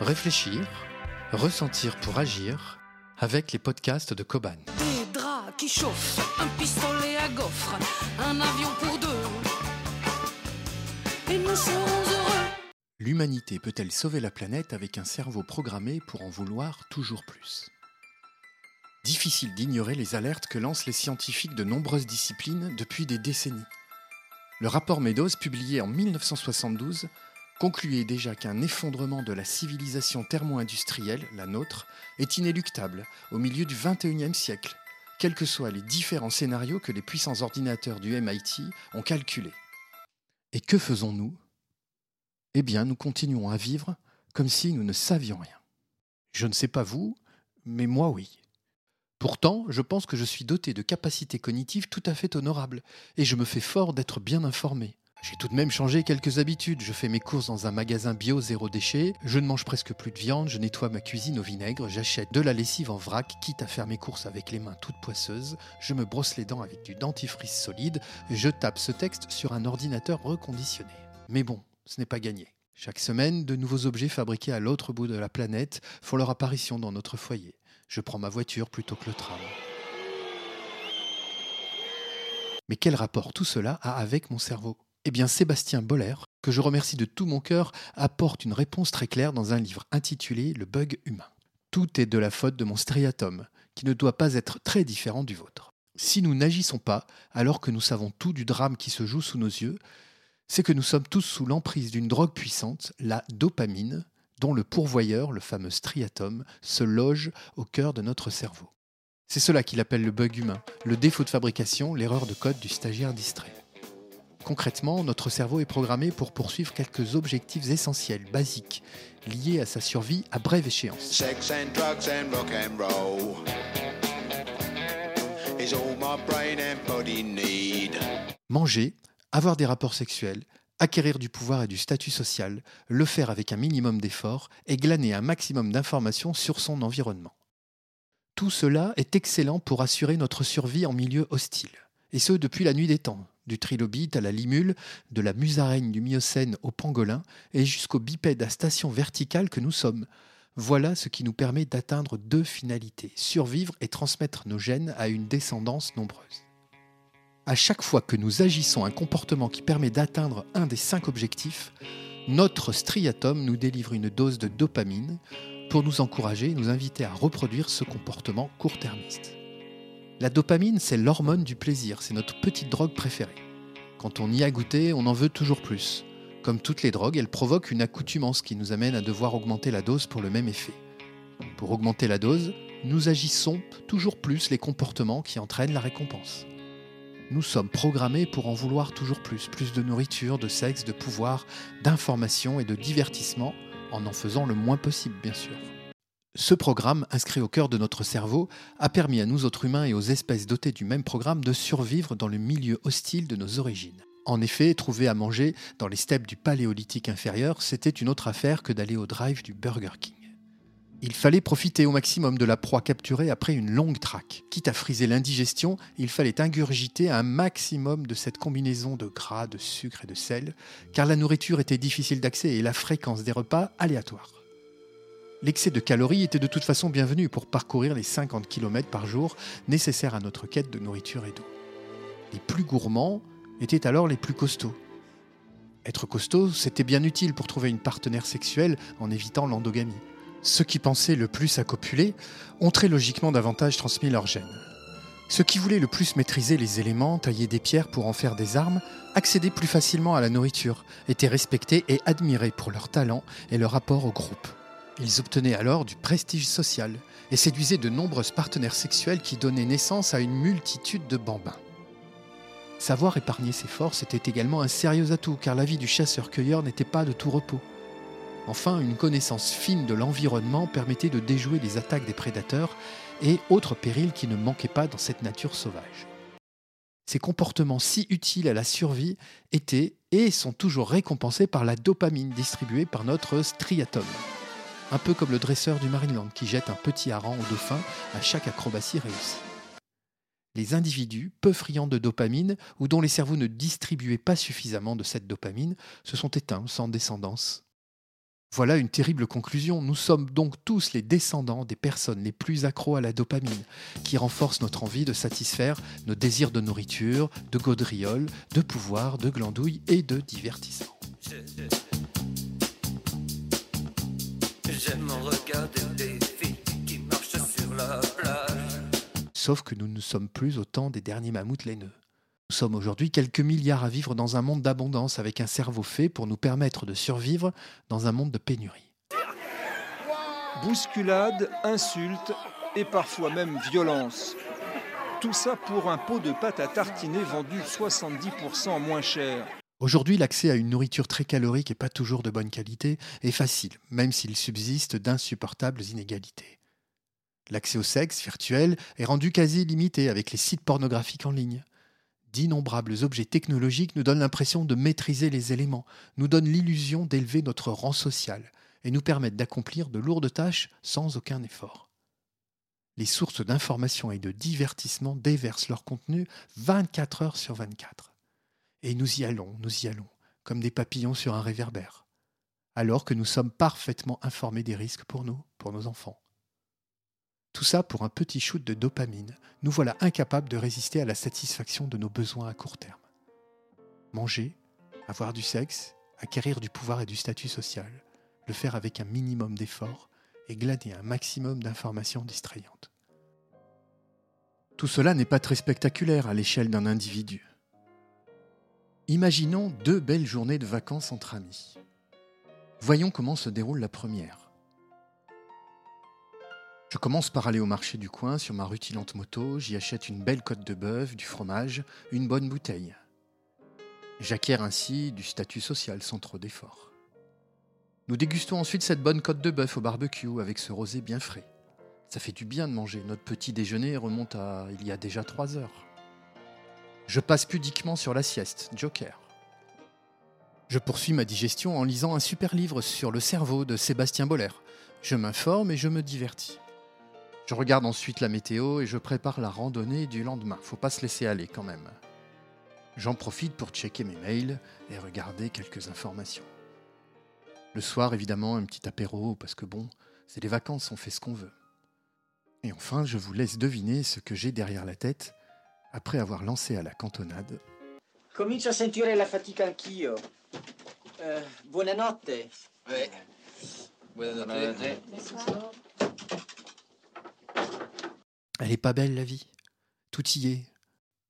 Réfléchir, ressentir pour agir avec les podcasts de Koban. Des draps qui chauffent, un pistolet à gaufre, un avion pour deux. Et nous serons heureux. L'humanité peut-elle sauver la planète avec un cerveau programmé pour en vouloir toujours plus? Difficile d'ignorer les alertes que lancent les scientifiques de nombreuses disciplines depuis des décennies. Le rapport Meadows, publié en 1972, concluait déjà qu'un effondrement de la civilisation thermo-industrielle, la nôtre, est inéluctable au milieu du XXIe siècle, quels que soient les différents scénarios que les puissants ordinateurs du MIT ont calculés. Et que faisons-nous? Eh bien, nous continuons à vivre comme si nous ne savions rien. Je ne sais pas vous, mais moi oui. Pourtant, je pense que je suis doté de capacités cognitives tout à fait honorables, et je me fais fort d'être bien informé. J'ai tout de même changé quelques habitudes. Je fais mes courses dans un magasin bio zéro déchet. Je ne mange presque plus de viande. Je nettoie ma cuisine au vinaigre. J'achète de la lessive en vrac, quitte à faire mes courses avec les mains toutes poisseuses. Je me brosse les dents avec du dentifrice solide. Je tape ce texte sur un ordinateur reconditionné. Mais bon, ce n'est pas gagné. Chaque semaine, de nouveaux objets fabriqués à l'autre bout de la planète font leur apparition dans notre foyer. Je prends ma voiture plutôt que le tram. Mais quel rapport tout cela a avec mon cerveau? Eh bien, Sébastien Boller, que je remercie de tout mon cœur, apporte une réponse très claire dans un livre intitulé Le bug humain. Tout est de la faute de mon striatum, qui ne doit pas être très différent du vôtre. Si nous n'agissons pas, alors que nous savons tout du drame qui se joue sous nos yeux, c'est que nous sommes tous sous l'emprise d'une drogue puissante, la dopamine, dont le pourvoyeur, le fameux striatum, se loge au cœur de notre cerveau. C'est cela qu'il appelle le bug humain, le défaut de fabrication, l'erreur de code du stagiaire distrait. Concrètement, notre cerveau est programmé pour poursuivre quelques objectifs essentiels, basiques, liés à sa survie à brève échéance. Manger, avoir des rapports sexuels, acquérir du pouvoir et du statut social, le faire avec un minimum d'effort et glaner un maximum d'informations sur son environnement. Tout cela est excellent pour assurer notre survie en milieu hostile. Et ce, depuis la nuit des temps, du trilobite à la limule, de la musaraigne du Miocène au pangolin, et jusqu'au bipède à station verticale que nous sommes. Voilà ce qui nous permet d'atteindre deux finalités, survivre et transmettre nos gènes à une descendance nombreuse. À chaque fois que nous agissons un comportement qui permet d'atteindre un des cinq objectifs, notre striatum nous délivre une dose de dopamine pour nous encourager et nous inviter à reproduire ce comportement court-termiste. La dopamine, c'est l'hormone du plaisir, c'est notre petite drogue préférée. Quand on y a goûté, on en veut toujours plus. Comme toutes les drogues, elle provoque une accoutumance qui nous amène à devoir augmenter la dose pour le même effet. Pour augmenter la dose, nous agissons toujours plus les comportements qui entraînent la récompense. Nous sommes programmés pour en vouloir toujours plus, plus de nourriture, de sexe, de pouvoir, d'information et de divertissement, en en faisant le moins possible bien sûr. Ce programme, inscrit au cœur de notre cerveau, a permis à nous autres humains et aux espèces dotées du même programme de survivre dans le milieu hostile de nos origines. En effet, trouver à manger dans les steppes du paléolithique inférieur, c'était une autre affaire que d'aller au drive du Burger King. Il fallait profiter au maximum de la proie capturée après une longue traque. Quitte à friser l'indigestion, il fallait ingurgiter un maximum de cette combinaison de gras, de sucre et de sel, car la nourriture était difficile d'accès et la fréquence des repas aléatoire. L'excès de calories était de toute façon bienvenu pour parcourir les 50 km par jour nécessaires à notre quête de nourriture et d'eau. Les plus gourmands étaient alors les plus costauds. Être costaud, c'était bien utile pour trouver une partenaire sexuelle en évitant l'endogamie. Ceux qui pensaient le plus à copuler ont très logiquement davantage transmis leur gène. Ceux qui voulaient le plus maîtriser les éléments, tailler des pierres pour en faire des armes, accédaient plus facilement à la nourriture, étaient respectés et admirés pour leur talent et leur rapport au groupe. Ils obtenaient alors du prestige social et séduisaient de nombreuses partenaires sexuels qui donnaient naissance à une multitude de bambins. Savoir épargner ses forces était également un sérieux atout car la vie du chasseur-cueilleur n'était pas de tout repos. Enfin, une connaissance fine de l'environnement permettait de déjouer les attaques des prédateurs et autres périls qui ne manquaient pas dans cette nature sauvage. Ces comportements si utiles à la survie étaient et sont toujours récompensés par la dopamine distribuée par notre striatum. Un peu comme le dresseur du Marineland qui jette un petit hareng au dauphin à chaque acrobatie réussie. Les individus peu friands de dopamine ou dont les cerveaux ne distribuaient pas suffisamment de cette dopamine se sont éteints sans descendance Voilà une terrible conclusion. Nous sommes donc tous les descendants des personnes les plus accros à la dopamine, qui renforcent notre envie de satisfaire nos désirs de nourriture, de gaudriole, de pouvoir, de glandouille et de divertissement. J'aime regarder des filles qui marchent sur la plage. Sauf que nous ne sommes plus autant des derniers mammouths laineux. Nous sommes aujourd'hui quelques milliards à vivre dans un monde d'abondance avec un cerveau fait pour nous permettre de survivre dans un monde de pénurie. Bousculade, insultes et parfois même violence. Tout ça pour un pot de pâte à tartiner vendu 70% moins cher. Aujourd'hui, l'accès à une nourriture très calorique et pas toujours de bonne qualité est facile, même s'il subsiste d'insupportables inégalités. L'accès au sexe virtuel est rendu quasi illimité avec les sites pornographiques en ligne d'innombrables objets technologiques nous donnent l'impression de maîtriser les éléments, nous donnent l'illusion d'élever notre rang social et nous permettent d'accomplir de lourdes tâches sans aucun effort. Les sources d'information et de divertissement déversent leur contenu 24 heures sur 24. Et nous y allons, nous y allons, comme des papillons sur un réverbère, alors que nous sommes parfaitement informés des risques pour nous, pour nos enfants. Tout ça pour un petit shoot de dopamine. Nous voilà incapables de résister à la satisfaction de nos besoins à court terme. Manger, avoir du sexe, acquérir du pouvoir et du statut social, le faire avec un minimum d'effort et glaner un maximum d'informations distrayantes. Tout cela n'est pas très spectaculaire à l'échelle d'un individu. Imaginons deux belles journées de vacances entre amis. Voyons comment se déroule la première. Je commence par aller au marché du coin sur ma rutilante moto, j'y achète une belle côte de bœuf, du fromage, une bonne bouteille. J'acquiers ainsi du statut social sans trop d'efforts. Nous dégustons ensuite cette bonne côte de bœuf au barbecue avec ce rosé bien frais. Ça fait du bien de manger, notre petit déjeuner remonte à il y a déjà trois heures. Je passe pudiquement sur la sieste, Joker. Je poursuis ma digestion en lisant un super livre sur le cerveau de Sébastien Boller. Je m'informe et je me divertis. Je regarde ensuite la météo et je prépare la randonnée du lendemain. Faut pas se laisser aller quand même. J'en profite pour checker mes mails et regarder quelques informations. Le soir, évidemment, un petit apéro, parce que bon, c'est les vacances, on fait ce qu'on veut. Et enfin, je vous laisse deviner ce que j'ai derrière la tête après avoir lancé à la cantonade. Comincio a sentire la fatica anch'io. Eh, buonanotte. Ouais. Buonanotte. Elle est pas belle la vie. Tout y est.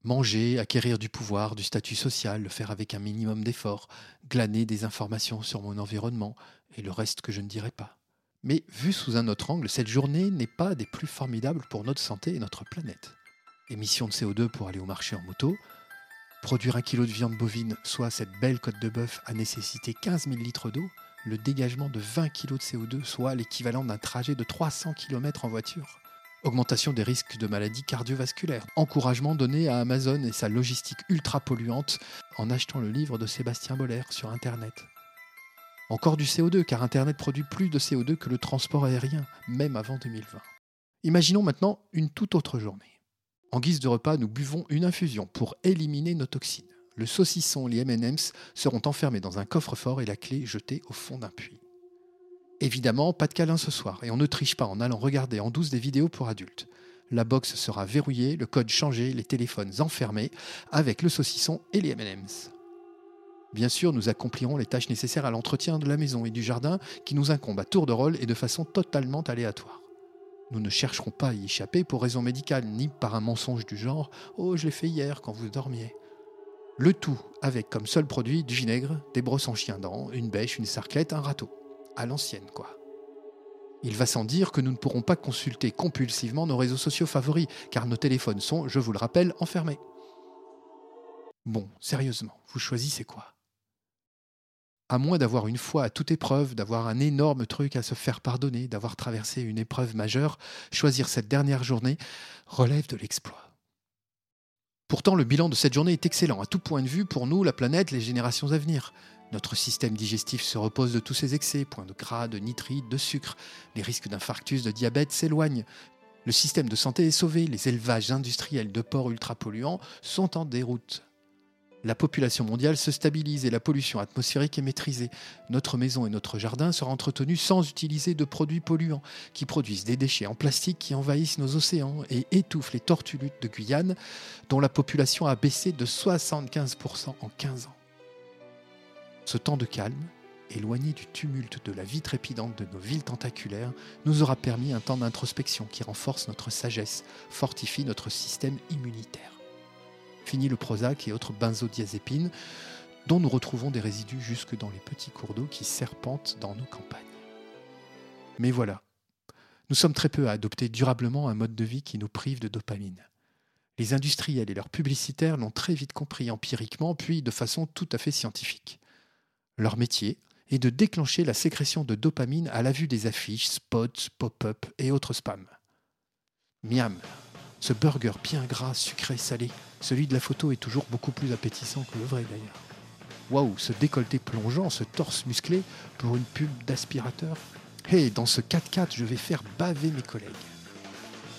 Manger, acquérir du pouvoir, du statut social, le faire avec un minimum d'effort, glaner des informations sur mon environnement, et le reste que je ne dirai pas. Mais vu sous un autre angle, cette journée n'est pas des plus formidables pour notre santé et notre planète. Émission de CO2 pour aller au marché en moto, produire un kilo de viande bovine, soit cette belle côte de bœuf, a nécessité 15 000 litres d'eau, le dégagement de 20 kg de CO2, soit l'équivalent d'un trajet de 300 km en voiture augmentation des risques de maladies cardiovasculaires, encouragement donné à Amazon et sa logistique ultra polluante en achetant le livre de Sébastien Boller sur Internet. Encore du CO2, car Internet produit plus de CO2 que le transport aérien, même avant 2020. Imaginons maintenant une toute autre journée. En guise de repas, nous buvons une infusion pour éliminer nos toxines. Le saucisson et les M&M's seront enfermés dans un coffre-fort et la clé jetée au fond d'un puits. Évidemment, pas de câlin ce soir, et on ne triche pas en allant regarder en douce des vidéos pour adultes. La box sera verrouillée, le code changé, les téléphones enfermés, avec le saucisson et les M&M's. Bien sûr, nous accomplirons les tâches nécessaires à l'entretien de la maison et du jardin qui nous incombent à tour de rôle et de façon totalement aléatoire. Nous ne chercherons pas à y échapper pour raison médicale, ni par un mensonge du genre ⁇ Oh, je l'ai fait hier quand vous dormiez ⁇ Le tout avec comme seul produit du vinaigre, des brosses en chien dents, une bêche, une sarclette, un râteau à l'ancienne, quoi. Il va sans dire que nous ne pourrons pas consulter compulsivement nos réseaux sociaux favoris, car nos téléphones sont, je vous le rappelle, enfermés. Bon, sérieusement, vous choisissez quoi? À moins d'avoir une foi à toute épreuve, d'avoir un énorme truc à se faire pardonner, d'avoir traversé une épreuve majeure, choisir cette dernière journée relève de l'exploit. Pourtant, le bilan de cette journée est excellent, à tout point de vue, pour nous, la planète, les générations à venir. Notre système digestif se repose de tous ces excès, points de gras, de nitrites, de sucre. Les risques d'infarctus, de diabète s'éloignent. Le système de santé est sauvé. Les élevages industriels de porcs ultrapolluants sont en déroute. La population mondiale se stabilise et la pollution atmosphérique est maîtrisée. Notre maison et notre jardin seront entretenus sans utiliser de produits polluants qui produisent des déchets en plastique qui envahissent nos océans et étouffent les tortulutes de Guyane dont la population a baissé de 75% en 15 ans. Ce temps de calme, éloigné du tumulte de la vie trépidante de nos villes tentaculaires, nous aura permis un temps d'introspection qui renforce notre sagesse, fortifie notre système immunitaire. Fini le Prozac et autres benzodiazépines, dont nous retrouvons des résidus jusque dans les petits cours d'eau qui serpentent dans nos campagnes. Mais voilà, nous sommes très peu à adopter durablement un mode de vie qui nous prive de dopamine. Les industriels et leurs publicitaires l'ont très vite compris empiriquement, puis de façon tout à fait scientifique. Leur métier est de déclencher la sécrétion de dopamine à la vue des affiches, spots, pop-up et autres spams. Miam, ce burger bien gras, sucré, salé, celui de la photo est toujours beaucoup plus appétissant que le vrai d'ailleurs. Waouh, ce décolleté plongeant, ce torse musclé pour une pub d'aspirateur. Hé, dans ce 4x4, je vais faire baver mes collègues.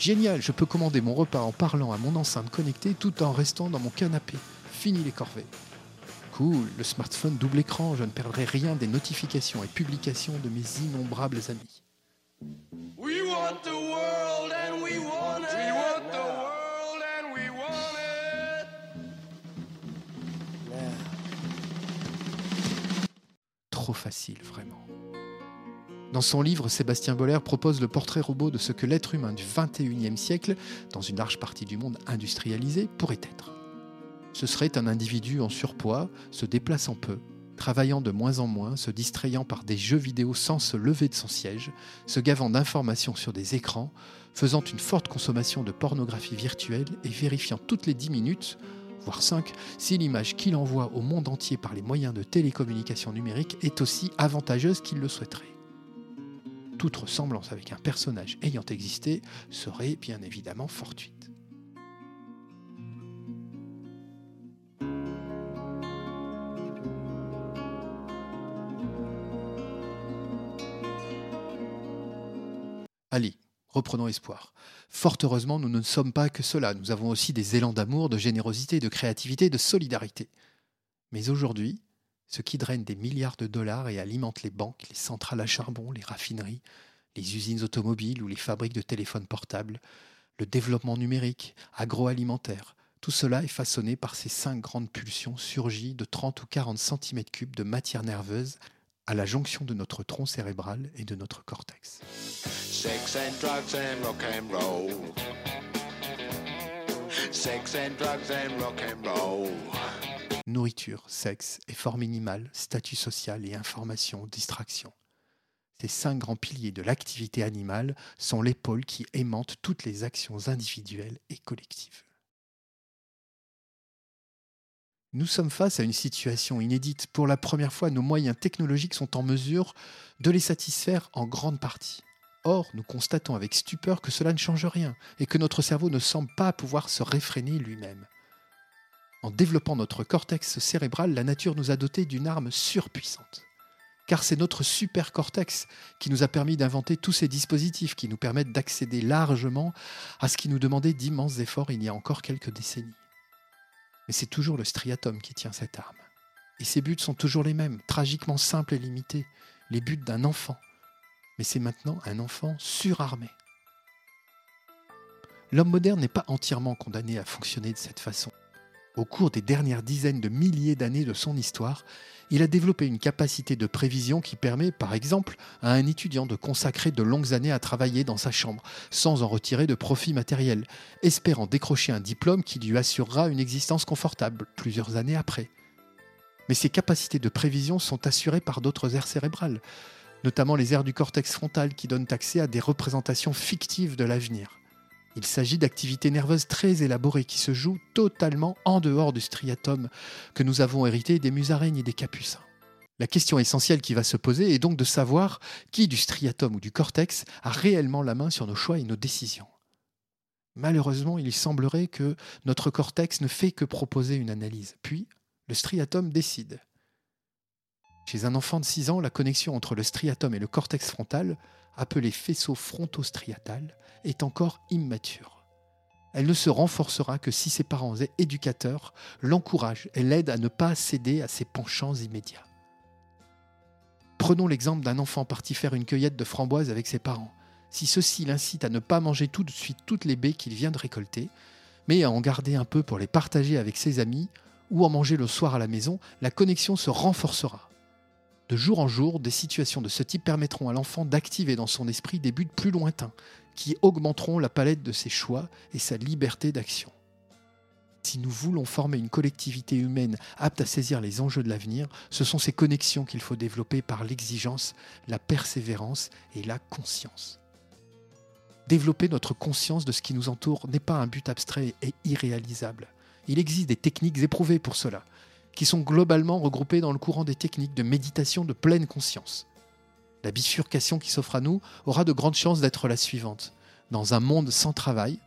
Génial, je peux commander mon repas en parlant à mon enceinte connectée tout en restant dans mon canapé. Fini les corvées. Cool, le smartphone double écran, je ne perdrai rien des notifications et publications de mes innombrables amis. Facile, vraiment. Dans son livre, Sébastien Boller propose le portrait robot de ce que l'être humain du 21e siècle, dans une large partie du monde industrialisé, pourrait être. Ce serait un individu en surpoids, se déplaçant peu, travaillant de moins en moins, se distrayant par des jeux vidéo sans se lever de son siège, se gavant d'informations sur des écrans, faisant une forte consommation de pornographie virtuelle et vérifiant toutes les 10 minutes, voire 5, si l'image qu'il envoie au monde entier par les moyens de télécommunication numérique est aussi avantageuse qu'il le souhaiterait. Toute ressemblance avec un personnage ayant existé serait bien évidemment fortuite. Allez, reprenons espoir. Fort heureusement, nous ne sommes pas que cela. Nous avons aussi des élans d'amour, de générosité, de créativité, de solidarité. Mais aujourd'hui, ce qui draine des milliards de dollars et alimente les banques, les centrales à charbon, les raffineries, les usines automobiles ou les fabriques de téléphones portables, le développement numérique, agroalimentaire, tout cela est façonné par ces cinq grandes pulsions surgies de 30 ou 40 cm3 de matière nerveuse à la jonction de notre tronc cérébral et de notre cortex. Sex and drugs and rock and roll. Sex and drugs and rock and roll. Nourriture, sexe, effort minimal, statut social et information, distraction. Ces cinq grands piliers de l'activité animale sont l'épaule qui aimante toutes les actions individuelles et collectives. Nous sommes face à une situation inédite. Pour la première fois, nos moyens technologiques sont en mesure de les satisfaire en grande partie. Or, nous constatons avec stupeur que cela ne change rien et que notre cerveau ne semble pas pouvoir se réfréner lui-même. En développant notre cortex cérébral, la nature nous a doté d'une arme surpuissante. Car c'est notre supercortex qui nous a permis d'inventer tous ces dispositifs qui nous permettent d'accéder largement à ce qui nous demandait d'immenses efforts il y a encore quelques décennies. Mais c'est toujours le striatum qui tient cette arme. Et ses buts sont toujours les mêmes, tragiquement simples et limités, les buts d'un enfant. Mais c'est maintenant un enfant surarmé. L'homme moderne n'est pas entièrement condamné à fonctionner de cette façon. Au cours des dernières dizaines de milliers d'années de son histoire, il a développé une capacité de prévision qui permet, par exemple, à un étudiant de consacrer de longues années à travailler dans sa chambre, sans en retirer de profit matériel, espérant décrocher un diplôme qui lui assurera une existence confortable plusieurs années après. Mais ces capacités de prévision sont assurées par d'autres aires cérébrales, notamment les aires du cortex frontal qui donnent accès à des représentations fictives de l'avenir. Il s'agit d'activités nerveuses très élaborées qui se jouent totalement en dehors du striatum que nous avons hérité des musaraignes et des capucins. La question essentielle qui va se poser est donc de savoir qui du striatum ou du cortex a réellement la main sur nos choix et nos décisions. Malheureusement, il semblerait que notre cortex ne fait que proposer une analyse, puis le striatum décide. Chez un enfant de 6 ans, la connexion entre le striatum et le cortex frontal, appelé faisceau frontostriatal, est encore immature. elle ne se renforcera que si ses parents éducateurs l'encouragent et l'aident à ne pas céder à ses penchants immédiats. Prenons l'exemple d'un enfant parti faire une cueillette de framboises avec ses parents. Si ceux-ci l'incitent à ne pas manger tout de suite toutes les baies qu'il vient de récolter, mais à en garder un peu pour les partager avec ses amis ou en manger le soir à la maison, la connexion se renforcera. De jour en jour, des situations de ce type permettront à l'enfant d'activer dans son esprit des buts plus lointains, qui augmenteront la palette de ses choix et sa liberté d'action. Si nous voulons former une collectivité humaine apte à saisir les enjeux de l'avenir, ce sont ces connexions qu'il faut développer par l'exigence, la persévérance et la conscience. Développer notre conscience de ce qui nous entoure n'est pas un but abstrait et irréalisable. Il existe des techniques éprouvées pour cela, qui sont globalement regroupées dans le courant des techniques de méditation de pleine conscience. La bifurcation qui s'offre à nous aura de grandes chances d'être la suivante. Dans un monde sans travail,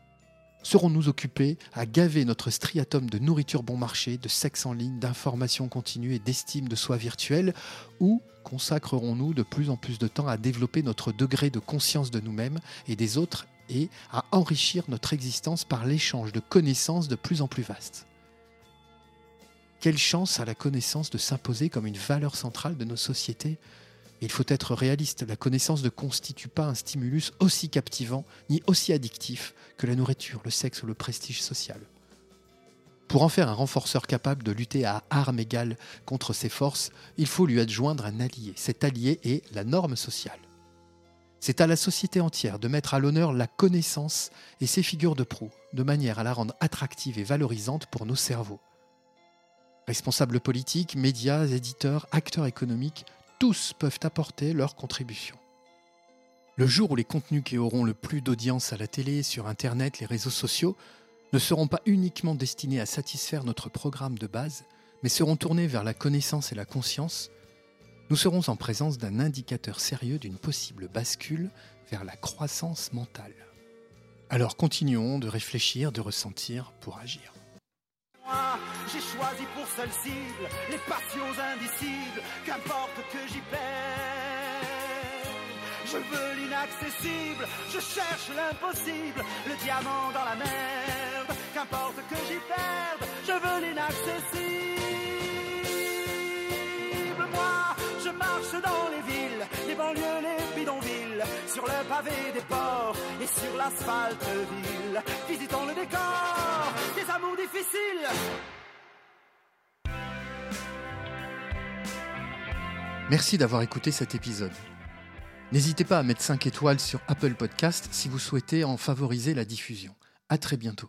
serons-nous occupés à gaver notre striatum de nourriture bon marché, de sexe en ligne, d'informations continues et d'estime de soi virtuelle, ou consacrerons-nous de plus en plus de temps à développer notre degré de conscience de nous-mêmes et des autres et à enrichir notre existence par l'échange de connaissances de plus en plus vastes? Quelle chance a la connaissance de s'imposer comme une valeur centrale de nos sociétés il faut être réaliste, la connaissance ne constitue pas un stimulus aussi captivant ni aussi addictif que la nourriture, le sexe ou le prestige social. Pour en faire un renforceur capable de lutter à armes égales contre ses forces, il faut lui adjoindre un allié. Cet allié est la norme sociale. C'est à la société entière de mettre à l'honneur la connaissance et ses figures de proue, de manière à la rendre attractive et valorisante pour nos cerveaux. Responsables politiques, médias, éditeurs, acteurs économiques, tous peuvent apporter leur contribution. Le jour où les contenus qui auront le plus d'audience à la télé, sur Internet, les réseaux sociaux, ne seront pas uniquement destinés à satisfaire notre programme de base, mais seront tournés vers la connaissance et la conscience, nous serons en présence d'un indicateur sérieux d'une possible bascule vers la croissance mentale. Alors continuons de réfléchir, de ressentir pour agir. J'ai choisi pour seule cible les passions indicibles, qu'importe que j'y perds. Je veux l'inaccessible, je cherche l'impossible, le diamant dans la merde. Qu'importe que j'y perde, je veux l'inaccessible. Moi, je marche dans les villes, les banlieues, les bidonvilles, sur le pavé des ports et sur l'asphalte ville. Visitons le décor des amours difficiles. Merci d'avoir écouté cet épisode. N'hésitez pas à mettre 5 étoiles sur Apple Podcast si vous souhaitez en favoriser la diffusion. À très bientôt.